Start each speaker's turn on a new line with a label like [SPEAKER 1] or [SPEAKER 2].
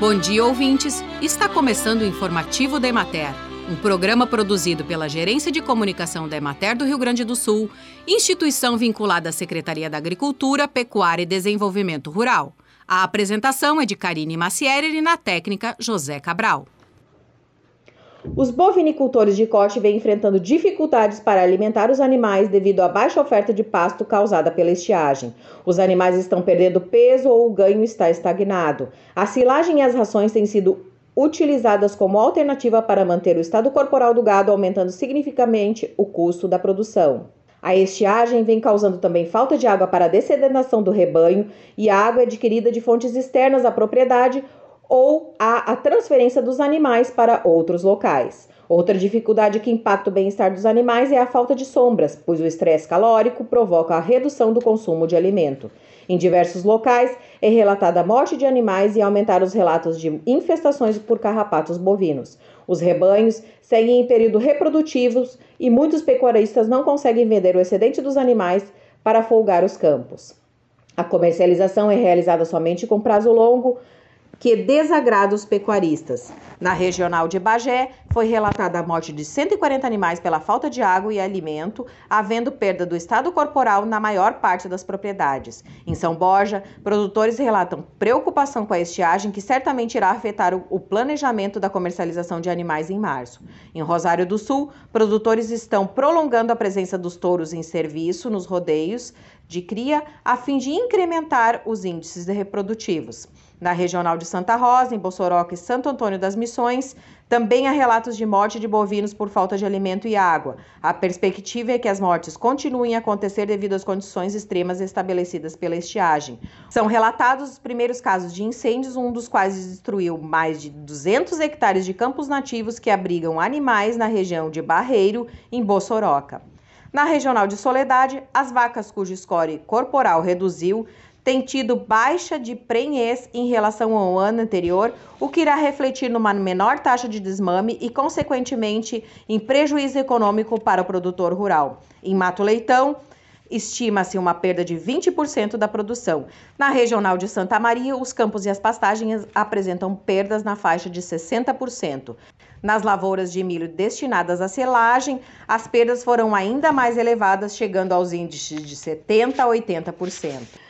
[SPEAKER 1] Bom dia, ouvintes. Está começando o informativo da Emater, um programa produzido pela Gerência de Comunicação da Emater do Rio Grande do Sul, instituição vinculada à Secretaria da Agricultura, Pecuária e Desenvolvimento Rural. A apresentação é de Karine Macieri e na técnica José Cabral.
[SPEAKER 2] Os bovinicultores de corte vêm enfrentando dificuldades para alimentar os animais devido à baixa oferta de pasto causada pela estiagem. Os animais estão perdendo peso ou o ganho está estagnado. A silagem e as rações têm sido utilizadas como alternativa para manter o estado corporal do gado, aumentando significativamente o custo da produção. A estiagem vem causando também falta de água para a dessedenação do rebanho e a água é adquirida de fontes externas à propriedade ou há a transferência dos animais para outros locais. Outra dificuldade que impacta o bem-estar dos animais é a falta de sombras, pois o estresse calórico provoca a redução do consumo de alimento. Em diversos locais é relatada a morte de animais e aumentar os relatos de infestações por carrapatos bovinos. Os rebanhos seguem em período reprodutivos e muitos pecuaristas não conseguem vender o excedente dos animais para folgar os campos. A comercialização é realizada somente com prazo longo, que desagrada os pecuaristas. Na regional de Bagé, foi relatada a morte de 140 animais pela falta de água e alimento, havendo perda do estado corporal na maior parte das propriedades. Em São Borja, produtores relatam preocupação com a estiagem que certamente irá afetar o planejamento da comercialização de animais em março. Em Rosário do Sul, produtores estão prolongando a presença dos touros em serviço nos rodeios de cria a fim de incrementar os índices reprodutivos. Na regional de Santa Rosa, em Bossoroca e Santo Antônio das Missões, também há relatos de morte de bovinos por falta de alimento e água. A perspectiva é que as mortes continuem a acontecer devido às condições extremas estabelecidas pela estiagem. São relatados os primeiros casos de incêndios, um dos quais destruiu mais de 200 hectares de campos nativos que abrigam animais na região de Barreiro, em Bossoroca. Na regional de Soledade, as vacas cujo score corporal reduziu tem tido baixa de prenhez em relação ao ano anterior, o que irá refletir numa menor taxa de desmame e, consequentemente, em prejuízo econômico para o produtor rural. Em Mato Leitão, estima-se uma perda de 20% da produção. Na regional de Santa Maria, os campos e as pastagens apresentam perdas na faixa de 60%. Nas lavouras de milho destinadas à selagem, as perdas foram ainda mais elevadas, chegando aos índices de 70% a 80%.